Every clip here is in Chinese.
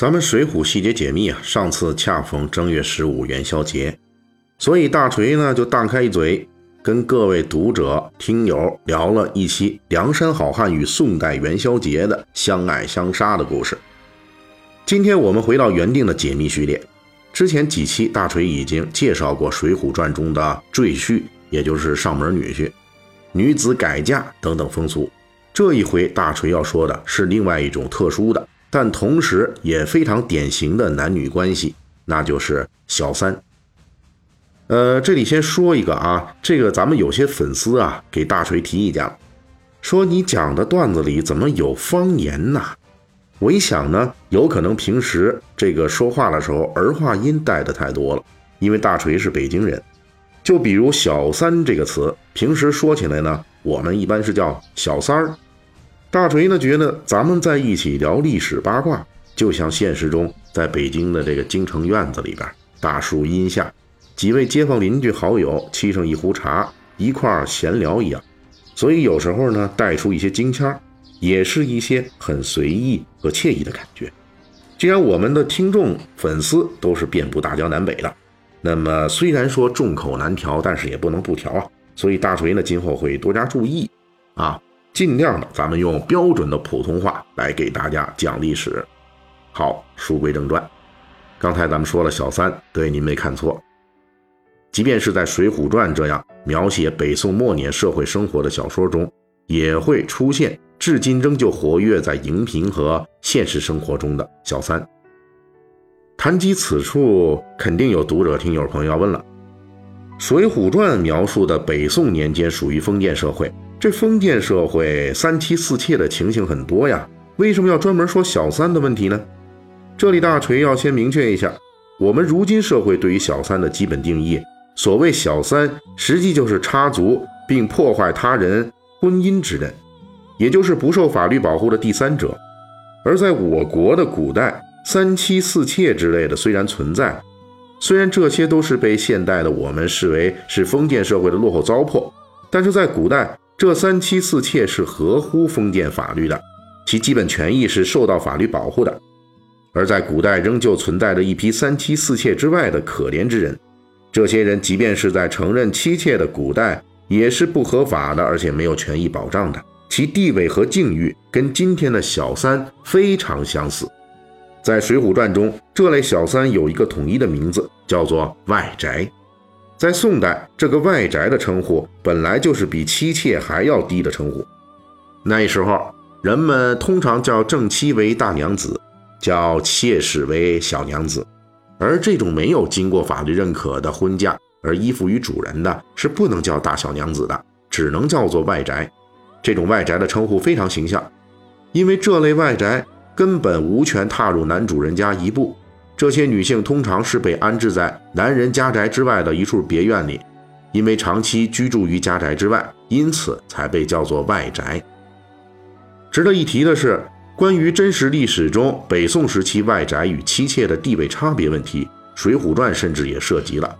咱们《水浒细节解密》啊，上次恰逢正月十五元宵节，所以大锤呢就大开一嘴，跟各位读者听友聊了一期梁山好汉与宋代元宵节的相爱相杀的故事。今天我们回到原定的解密序列，之前几期大锤已经介绍过《水浒传》中的赘婿，也就是上门女婿、女子改嫁等等风俗。这一回大锤要说的是另外一种特殊的。但同时也非常典型的男女关系，那就是小三。呃，这里先说一个啊，这个咱们有些粉丝啊给大锤提意见，说你讲的段子里怎么有方言呢？我一想呢，有可能平时这个说话的时候儿化音带的太多了，因为大锤是北京人。就比如“小三”这个词，平时说起来呢，我们一般是叫“小三儿”。大锤呢觉得咱们在一起聊历史八卦，就像现实中在北京的这个京城院子里边，大树荫下，几位街坊邻居好友沏上一壶茶，一块闲聊一样。所以有时候呢带出一些京腔，也是一些很随意和惬意的感觉。既然我们的听众粉丝都是遍布大江南北的，那么虽然说众口难调，但是也不能不调啊。所以大锤呢今后会多加注意啊。尽量的，咱们用标准的普通话来给大家讲历史。好，书归正传，刚才咱们说了小三，对，您没看错。即便是在《水浒传》这样描写北宋末年社会生活的小说中，也会出现至今仍旧活跃在荧屏和现实生活中的小三。谈及此处，肯定有读者、听友朋友要问了：《水浒传》描述的北宋年间属于封建社会。这封建社会三妻四妾的情形很多呀，为什么要专门说小三的问题呢？这里大锤要先明确一下，我们如今社会对于小三的基本定义，所谓小三，实际就是插足并破坏他人婚姻之人，也就是不受法律保护的第三者。而在我国的古代，三妻四妾之类的虽然存在，虽然这些都是被现代的我们视为是封建社会的落后糟粕，但是在古代。这三妻四妾是合乎封建法律的，其基本权益是受到法律保护的。而在古代，仍旧存在着一批三妻四妾之外的可怜之人。这些人即便是在承认妻妾的古代，也是不合法的，而且没有权益保障的。其地位和境遇跟今天的小三非常相似。在《水浒传》中，这类小三有一个统一的名字，叫做外宅。在宋代，这个外宅的称呼本来就是比妻妾还要低的称呼。那时候，人们通常叫正妻为大娘子，叫妾室为小娘子。而这种没有经过法律认可的婚嫁而依附于主人的，是不能叫大小娘子的，只能叫做外宅。这种外宅的称呼非常形象，因为这类外宅根本无权踏入男主人家一步。这些女性通常是被安置在男人家宅之外的一处别院里，因为长期居住于家宅之外，因此才被叫做外宅。值得一提的是，关于真实历史中北宋时期外宅与妻妾的地位差别问题，《水浒传》甚至也涉及了。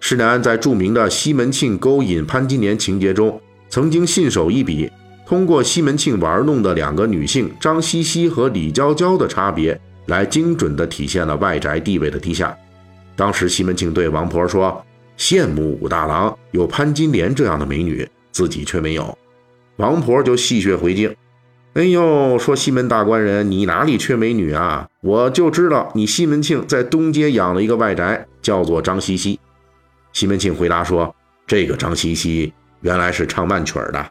施耐庵在著名的西门庆勾引潘金莲情节中，曾经信手一笔，通过西门庆玩弄的两个女性张西西和李娇娇的差别。来精准地体现了外宅地位的低下。当时西门庆对王婆说：“羡慕武大郎有潘金莲这样的美女，自己却没有。”王婆就戏谑回敬：“哎呦，说西门大官人，你哪里缺美女啊？我就知道你西门庆在东街养了一个外宅，叫做张西西。”西门庆回答说：“这个张西西原来是唱慢曲儿的。”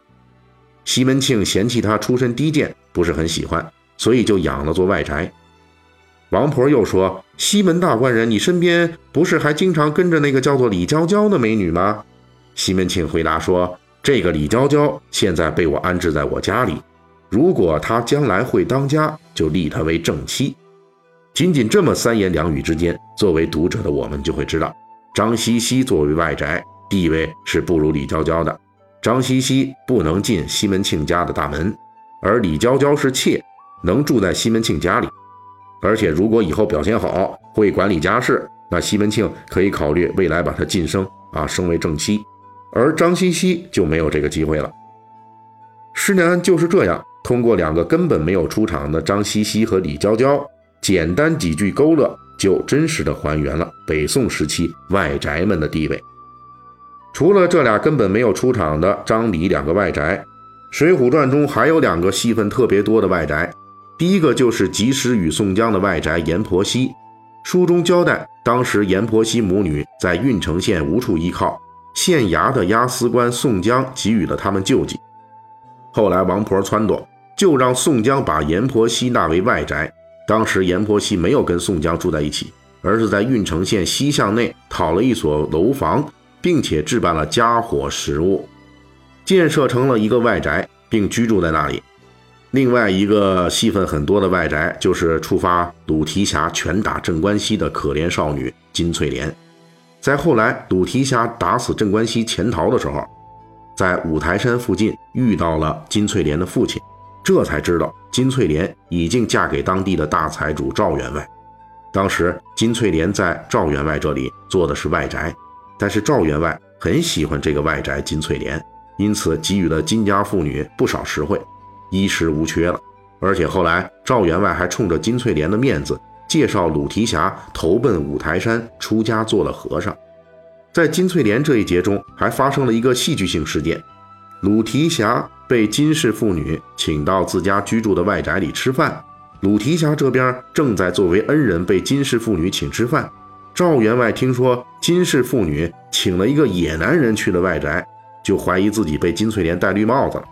西门庆嫌弃她出身低贱，不是很喜欢，所以就养了座外宅。王婆又说：“西门大官人，你身边不是还经常跟着那个叫做李娇娇的美女吗？”西门庆回答说：“这个李娇娇现在被我安置在我家里，如果她将来会当家，就立她为正妻。”仅仅这么三言两语之间，作为读者的我们就会知道，张西西作为外宅，地位是不如李娇娇的。张西西不能进西门庆家的大门，而李娇娇是妾，能住在西门庆家里。而且如果以后表现好，会管理家事，那西门庆可以考虑未来把他晋升啊，升为正妻。而张西西就没有这个机会了。施耐庵就是这样，通过两个根本没有出场的张西西和李娇娇，简单几句勾勒，就真实的还原了北宋时期外宅们的地位。除了这俩根本没有出场的张李两个外宅，《水浒传》中还有两个戏份特别多的外宅。第一个就是及时雨宋江的外宅阎婆惜。书中交代，当时阎婆惜母女在郓城县无处依靠，县衙的押司官宋江给予了他们救济。后来王婆撺掇，就让宋江把阎婆惜纳为外宅。当时阎婆惜没有跟宋江住在一起，而是在郓城县西巷内讨了一所楼房。并且置办了家伙食物，建设成了一个外宅，并居住在那里。另外一个戏份很多的外宅，就是触发鲁提辖拳打镇关西的可怜少女金翠莲。在后来鲁提辖打死镇关西潜逃的时候，在五台山附近遇到了金翠莲的父亲，这才知道金翠莲已经嫁给当地的大财主赵员外。当时金翠莲在赵员外这里做的是外宅。但是赵员外很喜欢这个外宅金翠莲，因此给予了金家妇女不少实惠，衣食无缺了。而且后来赵员外还冲着金翠莲的面子，介绍鲁提辖投奔五台山，出家做了和尚。在金翠莲这一节中，还发生了一个戏剧性事件：鲁提辖被金氏妇女请到自家居住的外宅里吃饭，鲁提辖这边正在作为恩人被金氏妇女请吃饭。赵员外听说金氏妇女请了一个野男人去了外宅，就怀疑自己被金翠莲戴绿帽子了，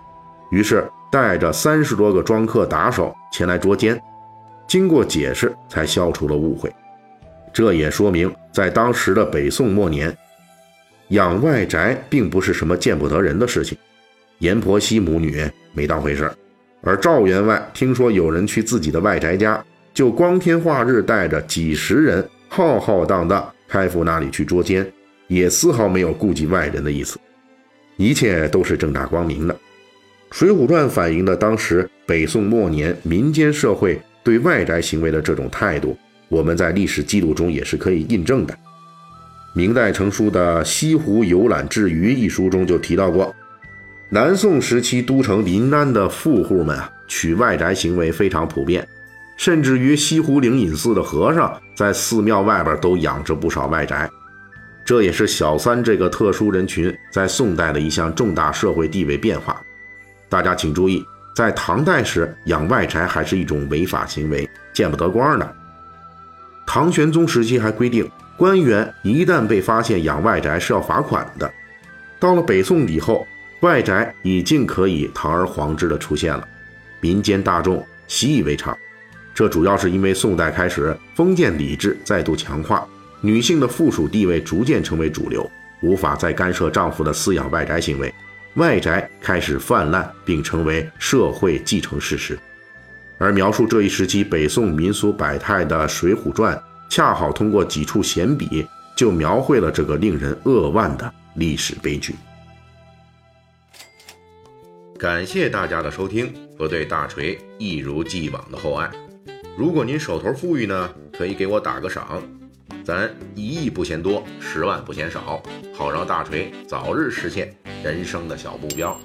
于是带着三十多个庄客打手前来捉奸。经过解释，才消除了误会。这也说明，在当时的北宋末年，养外宅并不是什么见不得人的事情。阎婆惜母女没当回事而赵员外听说有人去自己的外宅家，就光天化日带着几十人。浩浩荡荡开赴那里去捉奸，也丝毫没有顾及外人的意思，一切都是正大光明的。《水浒传》反映的当时北宋末年民间社会对外宅行为的这种态度，我们在历史记录中也是可以印证的。明代成书的《西湖游览志余》一书中就提到过，南宋时期都城临安的富户们啊，娶外宅行为非常普遍。甚至于西湖灵隐寺的和尚，在寺庙外边都养着不少外宅，这也是小三这个特殊人群在宋代的一项重大社会地位变化。大家请注意，在唐代时养外宅还是一种违法行为，见不得光的。唐玄宗时期还规定，官员一旦被发现养外宅是要罚款的。到了北宋以后，外宅已经可以堂而皇之的出现了，民间大众习以为常。这主要是因为宋代开始封建礼制再度强化，女性的附属地位逐渐成为主流，无法再干涉丈夫的私养外宅行为，外宅开始泛滥并成为社会继承事实。而描述这一时期北宋民俗百态的《水浒传》，恰好通过几处闲笔，就描绘了这个令人扼腕的历史悲剧。感谢大家的收听和对大锤一如既往的厚爱。如果您手头富裕呢，可以给我打个赏，咱一亿不嫌多，十万不嫌少，好让大锤早日实现人生的小目标。